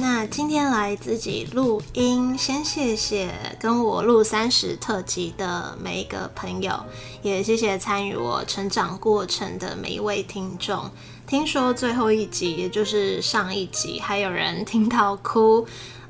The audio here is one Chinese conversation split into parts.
那今天来自己录音，先谢谢跟我录三十特辑的每一个朋友，也谢谢参与我成长过程的每一位听众。听说最后一集，也就是上一集，还有人听到哭。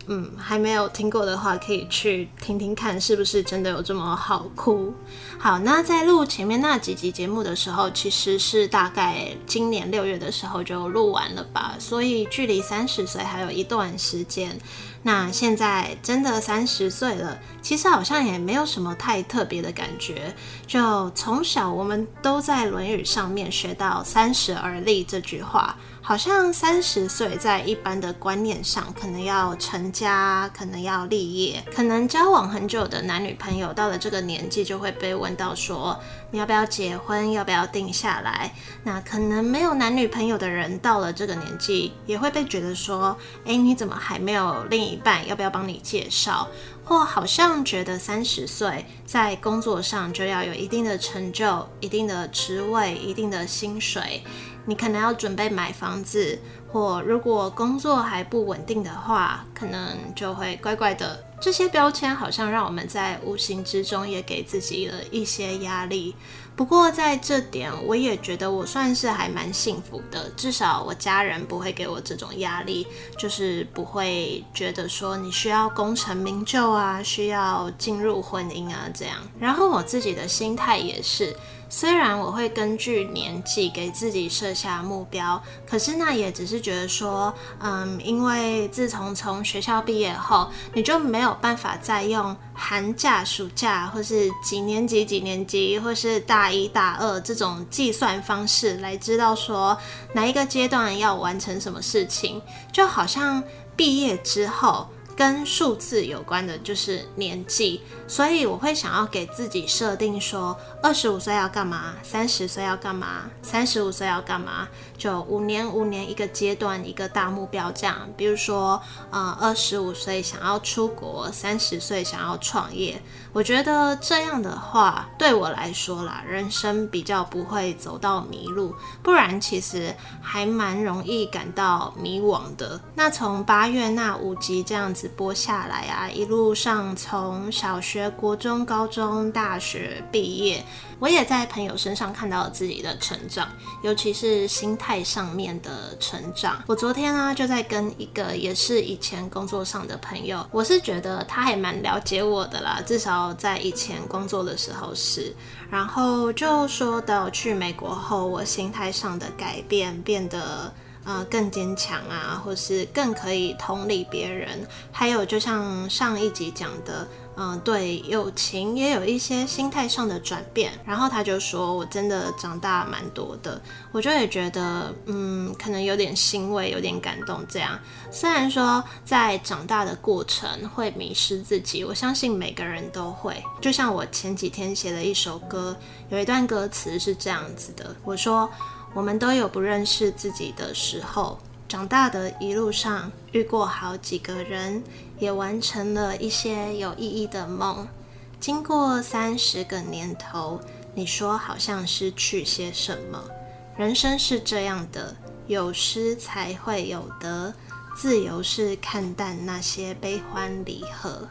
嗯，还没有听过的话，可以去听听看，是不是真的有这么好哭？好，那在录前面那几集节目的时候，其实是大概今年六月的时候就录完了吧，所以距离三十岁还有一段时间。那现在真的三十岁了，其实好像也没有什么太特别的感觉。就从小我们都在《论语》上面学到“三十而立”这句话，好像三十岁在一般的观念上，可能要成家，可能要立业，可能交往很久的男女朋友到了这个年纪就会被问到说。你要不要结婚？要不要定下来？那可能没有男女朋友的人到了这个年纪，也会被觉得说：哎，你怎么还没有另一半？要不要帮你介绍？或好像觉得三十岁在工作上就要有一定的成就、一定的职位、一定的薪水，你可能要准备买房子，或如果工作还不稳定的话，可能就会乖乖的。这些标签好像让我们在无形之中也给自己了一些压力。不过在这点，我也觉得我算是还蛮幸福的，至少我家人不会给我这种压力，就是不会觉得说你需要功成名就啊，需要进入婚姻啊这样。然后我自己的心态也是。虽然我会根据年纪给自己设下目标，可是那也只是觉得说，嗯，因为自从从学校毕业后，你就没有办法再用寒假、暑假，或是几年级、几年级，或是大一、大二这种计算方式来知道说哪一个阶段要完成什么事情，就好像毕业之后。跟数字有关的就是年纪，所以我会想要给自己设定说，二十五岁要干嘛，三十岁要干嘛，三十五岁要干嘛，就五年五年一个阶段一个大目标这样。比如说，呃，二十五岁想要出国，三十岁想要创业。我觉得这样的话对我来说啦，人生比较不会走到迷路，不然其实还蛮容易感到迷惘的。那从八月那五集这样子直播下来啊，一路上从小学、国中、高中、大学毕业。我也在朋友身上看到了自己的成长，尤其是心态上面的成长。我昨天呢就在跟一个也是以前工作上的朋友，我是觉得他还蛮了解我的啦，至少在以前工作的时候是。然后就说到去美国后，我心态上的改变，变得呃更坚强啊，或是更可以同理别人。还有就像上一集讲的。嗯，对，友情也有一些心态上的转变。然后他就说：“我真的长大蛮多的。”我就也觉得，嗯，可能有点欣慰，有点感动。这样，虽然说在长大的过程会迷失自己，我相信每个人都会。就像我前几天写的一首歌，有一段歌词是这样子的：“我说，我们都有不认识自己的时候。”长大的一路上遇过好几个人，也完成了一些有意义的梦。经过三十个年头，你说好像失去些什么？人生是这样的，有失才会有得。自由是看淡那些悲欢离合。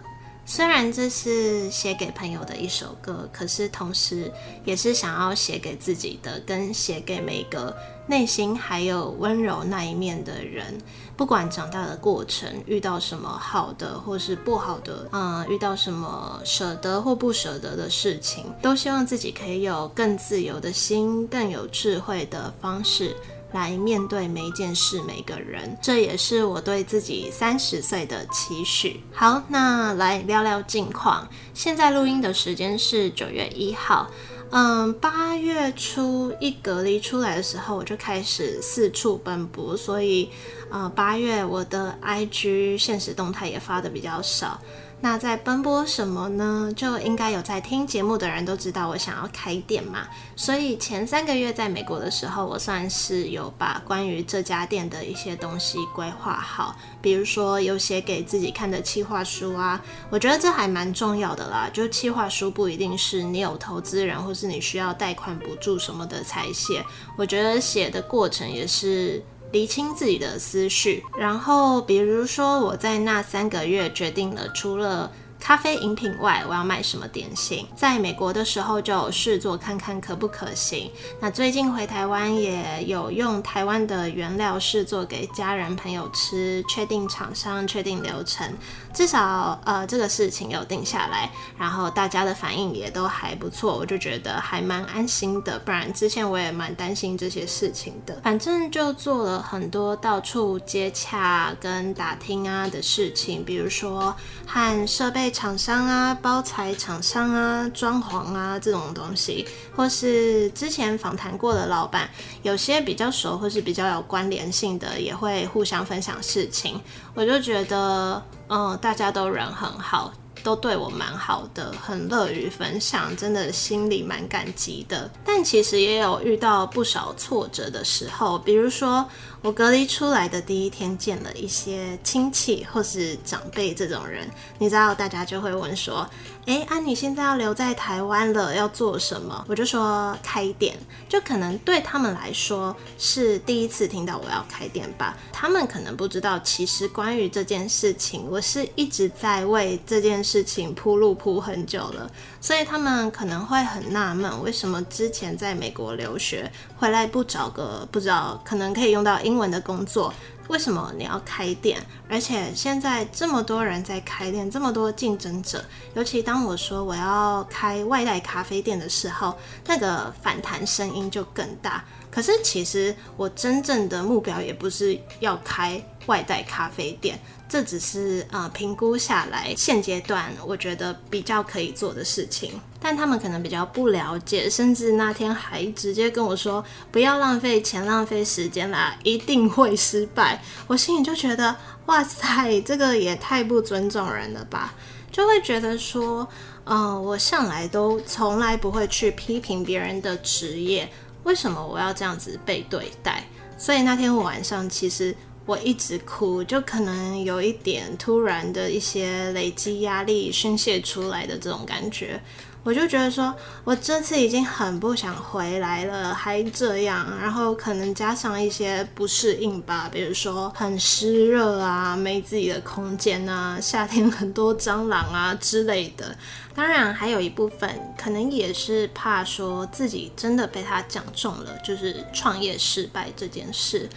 虽然这是写给朋友的一首歌，可是同时也是想要写给自己的，跟写给每个内心还有温柔那一面的人。不管长大的过程遇到什么好的或是不好的，嗯，遇到什么舍得或不舍得的事情，都希望自己可以有更自由的心，更有智慧的方式。来面对每一件事、每个人，这也是我对自己三十岁的期许。好，那来聊聊近况。现在录音的时间是九月一号。嗯，八月初一隔离出来的时候，我就开始四处奔波，所以呃，八月我的 IG 现实动态也发的比较少。那在奔波什么呢？就应该有在听节目的人都知道，我想要开店嘛。所以前三个月在美国的时候，我算是有把关于这家店的一些东西规划好，比如说有写给自己看的企划书啊。我觉得这还蛮重要的啦。就企划书不一定是你有投资人或是你需要贷款补助什么的才写，我觉得写的过程也是。理清自己的思绪，然后比如说我在那三个月决定了，除了咖啡饮品外，我要卖什么点心？在美国的时候就有试做看看可不可行。那最近回台湾也有用台湾的原料试做给家人朋友吃，确定厂商，确定流程。至少呃这个事情有定下来，然后大家的反应也都还不错，我就觉得还蛮安心的。不然之前我也蛮担心这些事情的。反正就做了很多到处接洽跟打听啊的事情，比如说和设备厂商啊、包材厂商啊、装潢啊这种东西，或是之前访谈过的老板，有些比较熟或是比较有关联性的，也会互相分享事情。我就觉得。嗯，大家都人很好，都对我蛮好的，很乐于分享，真的心里蛮感激的。但其实也有遇到不少挫折的时候，比如说。我隔离出来的第一天，见了一些亲戚或是长辈这种人，你知道，大家就会问说：“哎，啊，你现在要留在台湾了，要做什么？”我就说开店，就可能对他们来说是第一次听到我要开店吧。他们可能不知道，其实关于这件事情，我是一直在为这件事情铺路铺很久了，所以他们可能会很纳闷，为什么之前在美国留学回来不找个不知道可能可以用到英。文的工作，为什么你要开店？而且现在这么多人在开店，这么多竞争者，尤其当我说我要开外带咖啡店的时候，那个反弹声音就更大。可是其实我真正的目标也不是要开外带咖啡店。这只是呃评估下来现阶段我觉得比较可以做的事情，但他们可能比较不了解，甚至那天还直接跟我说不要浪费钱、浪费时间啦，一定会失败。我心里就觉得哇塞，这个也太不尊重人了吧？就会觉得说，呃，我向来都从来不会去批评别人的职业，为什么我要这样子被对待？所以那天晚上其实。我一直哭，就可能有一点突然的一些累积压力宣泄出来的这种感觉，我就觉得说，我这次已经很不想回来了，还这样，然后可能加上一些不适应吧，比如说很湿热啊，没自己的空间啊，夏天很多蟑螂啊之类的。当然，还有一部分可能也是怕说自己真的被他讲中了，就是创业失败这件事。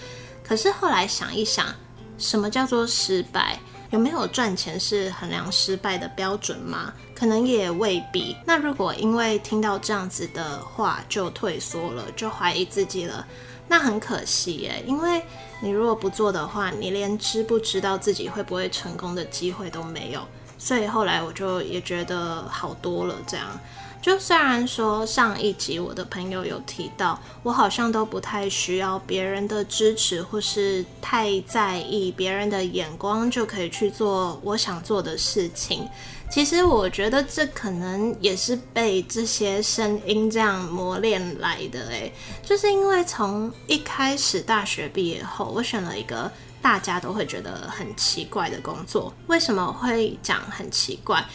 可是后来想一想，什么叫做失败？有没有赚钱是衡量失败的标准吗？可能也未必。那如果因为听到这样子的话就退缩了，就怀疑自己了，那很可惜耶。因为你如果不做的话，你连知不知道自己会不会成功的机会都没有。所以后来我就也觉得好多了，这样。就虽然说上一集我的朋友有提到，我好像都不太需要别人的支持，或是太在意别人的眼光，就可以去做我想做的事情。其实我觉得这可能也是被这些声音这样磨练来的。诶，就是因为从一开始大学毕业后，我选了一个大家都会觉得很奇怪的工作。为什么会讲很奇怪？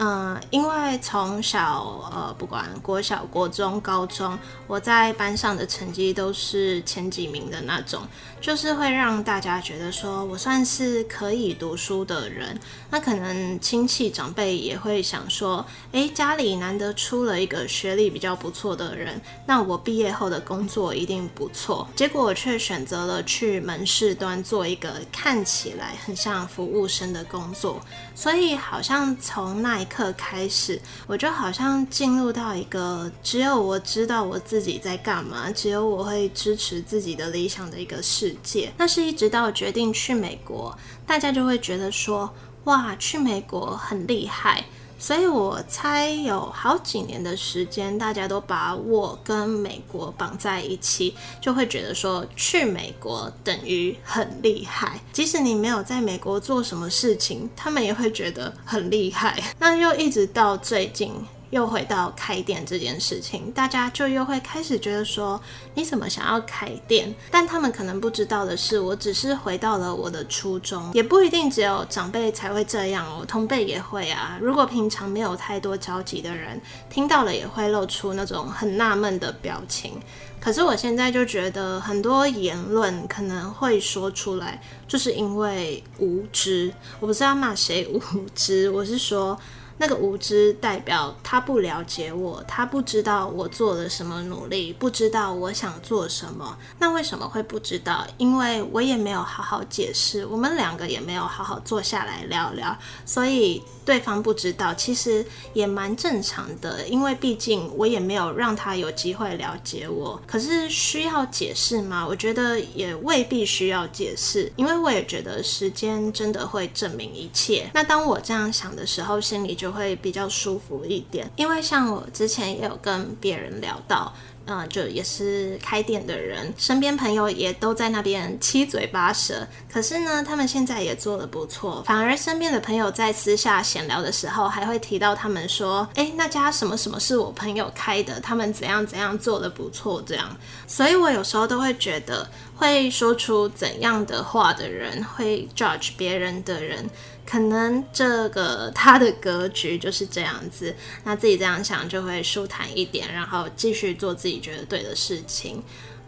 嗯，因为从小呃，不管国小、国中、高中，我在班上的成绩都是前几名的那种，就是会让大家觉得说我算是可以读书的人。那可能亲戚长辈也会想说，诶，家里难得出了一个学历比较不错的人，那我毕业后的工作一定不错。结果我却选择了去门市端做一个看起来很像服务生的工作，所以好像从那一刻开始，我就好像进入到一个只有我知道我自己在干嘛，只有我会支持自己的理想的一个世界。那是一直到决定去美国，大家就会觉得说，哇，去美国很厉害，所以我猜有好几年的时间，大家都把我跟美国绑在一起，就会觉得说去美国等于很厉害，即使你没有在美国做什么事情，他们也会觉得很厉害。那又一直到最近。又回到开店这件事情，大家就又会开始觉得说，你怎么想要开店？但他们可能不知道的是，我只是回到了我的初衷，也不一定只有长辈才会这样哦，同辈也会啊。如果平常没有太多交集的人，听到了也会露出那种很纳闷的表情。可是我现在就觉得，很多言论可能会说出来，就是因为无知。我不是要骂谁无知，我是说。那个无知代表他不了解我，他不知道我做了什么努力，不知道我想做什么。那为什么会不知道？因为我也没有好好解释，我们两个也没有好好坐下来聊聊，所以对方不知道，其实也蛮正常的。因为毕竟我也没有让他有机会了解我。可是需要解释吗？我觉得也未必需要解释，因为我也觉得时间真的会证明一切。那当我这样想的时候，心里就。会比较舒服一点，因为像我之前也有跟别人聊到，嗯，就也是开店的人，身边朋友也都在那边七嘴八舌。可是呢，他们现在也做的不错，反而身边的朋友在私下闲聊的时候，还会提到他们说，哎，那家什么什么是我朋友开的，他们怎样怎样做的不错，这样。所以我有时候都会觉得，会说出怎样的话的人，会 judge 别人的人。可能这个他的格局就是这样子，那自己这样想就会舒坦一点，然后继续做自己觉得对的事情。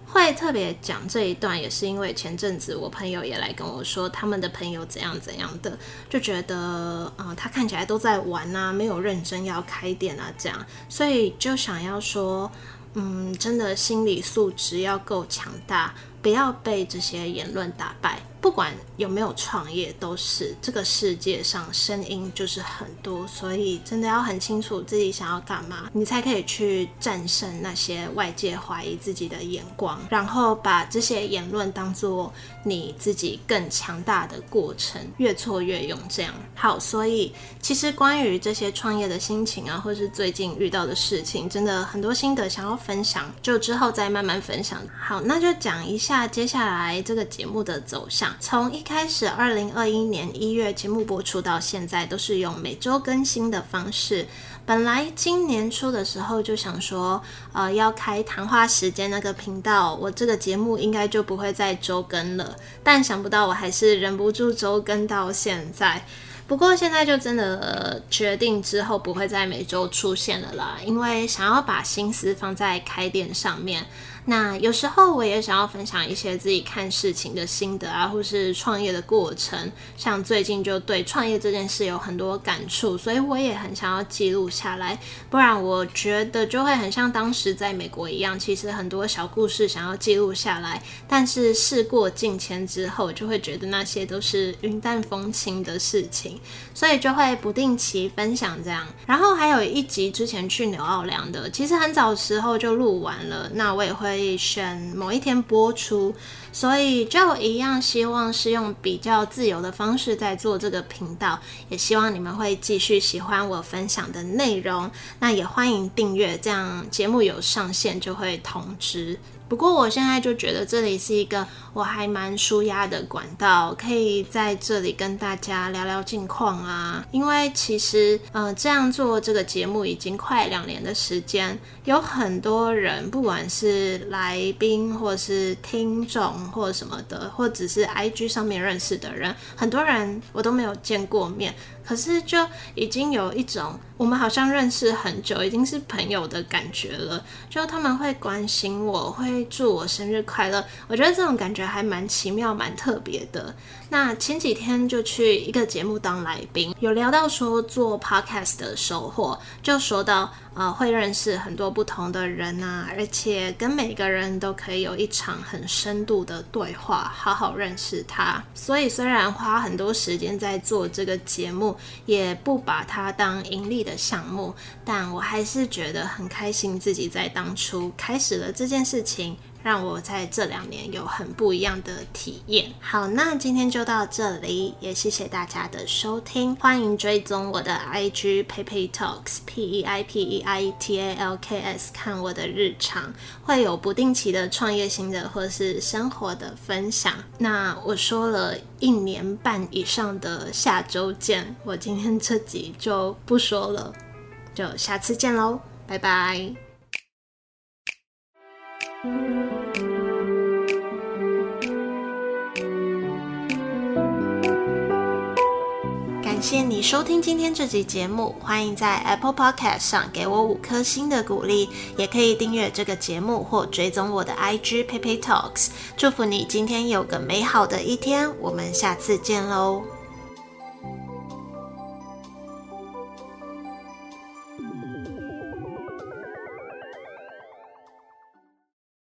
会特别讲这一段，也是因为前阵子我朋友也来跟我说，他们的朋友怎样怎样的，就觉得啊，他看起来都在玩啊，没有认真要开店啊，这样，所以就想要说，嗯，真的心理素质要够强大，不要被这些言论打败。不管有没有创业，都是这个世界上声音就是很多，所以真的要很清楚自己想要干嘛，你才可以去战胜那些外界怀疑自己的眼光，然后把这些言论当做你自己更强大的过程，越挫越勇。这样好，所以其实关于这些创业的心情啊，或是最近遇到的事情，真的很多心得想要分享，就之后再慢慢分享。好，那就讲一下接下来这个节目的走向。从一开始，二零二一年一月节目播出到现在，都是用每周更新的方式。本来今年初的时候就想说，呃，要开谈话时间那个频道，我这个节目应该就不会再周更了。但想不到我还是忍不住周更到现在。不过现在就真的决定之后不会再每周出现了啦，因为想要把心思放在开店上面。那有时候我也想要分享一些自己看事情的心得啊，或是创业的过程。像最近就对创业这件事有很多感触，所以我也很想要记录下来。不然我觉得就会很像当时在美国一样，其实很多小故事想要记录下来，但是事过境迁之后，就会觉得那些都是云淡风轻的事情，所以就会不定期分享这样。然后还有一集之前去纽奥良的，其实很早时候就录完了，那我也会。可以选某一天播出，所以就一样，希望是用比较自由的方式在做这个频道，也希望你们会继续喜欢我分享的内容。那也欢迎订阅，这样节目有上线就会通知。不过我现在就觉得这里是一个我还蛮舒压的管道，可以在这里跟大家聊聊近况啊。因为其实，呃，这样做这个节目已经快两年的时间，有很多人，不管是来宾或是听众或什么的，或者是 IG 上面认识的人，很多人我都没有见过面。可是就已经有一种我们好像认识很久，已经是朋友的感觉了。就他们会关心我，会祝我生日快乐。我觉得这种感觉还蛮奇妙、蛮特别的。那前几天就去一个节目当来宾，有聊到说做 podcast 的收获，就说到呃会认识很多不同的人啊，而且跟每个人都可以有一场很深度的对话，好好认识他。所以虽然花很多时间在做这个节目，也不把它当盈利的项目，但我还是觉得很开心，自己在当初开始了这件事情。让我在这两年有很不一样的体验。好，那今天就到这里，也谢谢大家的收听，欢迎追踪我的 IG Pepe Talks P E I P E I T A L K S，看我的日常，会有不定期的创业心得或是生活的分享。那我说了一年半以上的下周见，我今天这集就不说了，就下次见喽，拜拜。感谢你收听今天这集节目，欢迎在 Apple Podcast 上给我五颗星的鼓励，也可以订阅这个节目或追踪我的 IG Pepe Talks。祝福你今天有个美好的一天，我们下次见喽。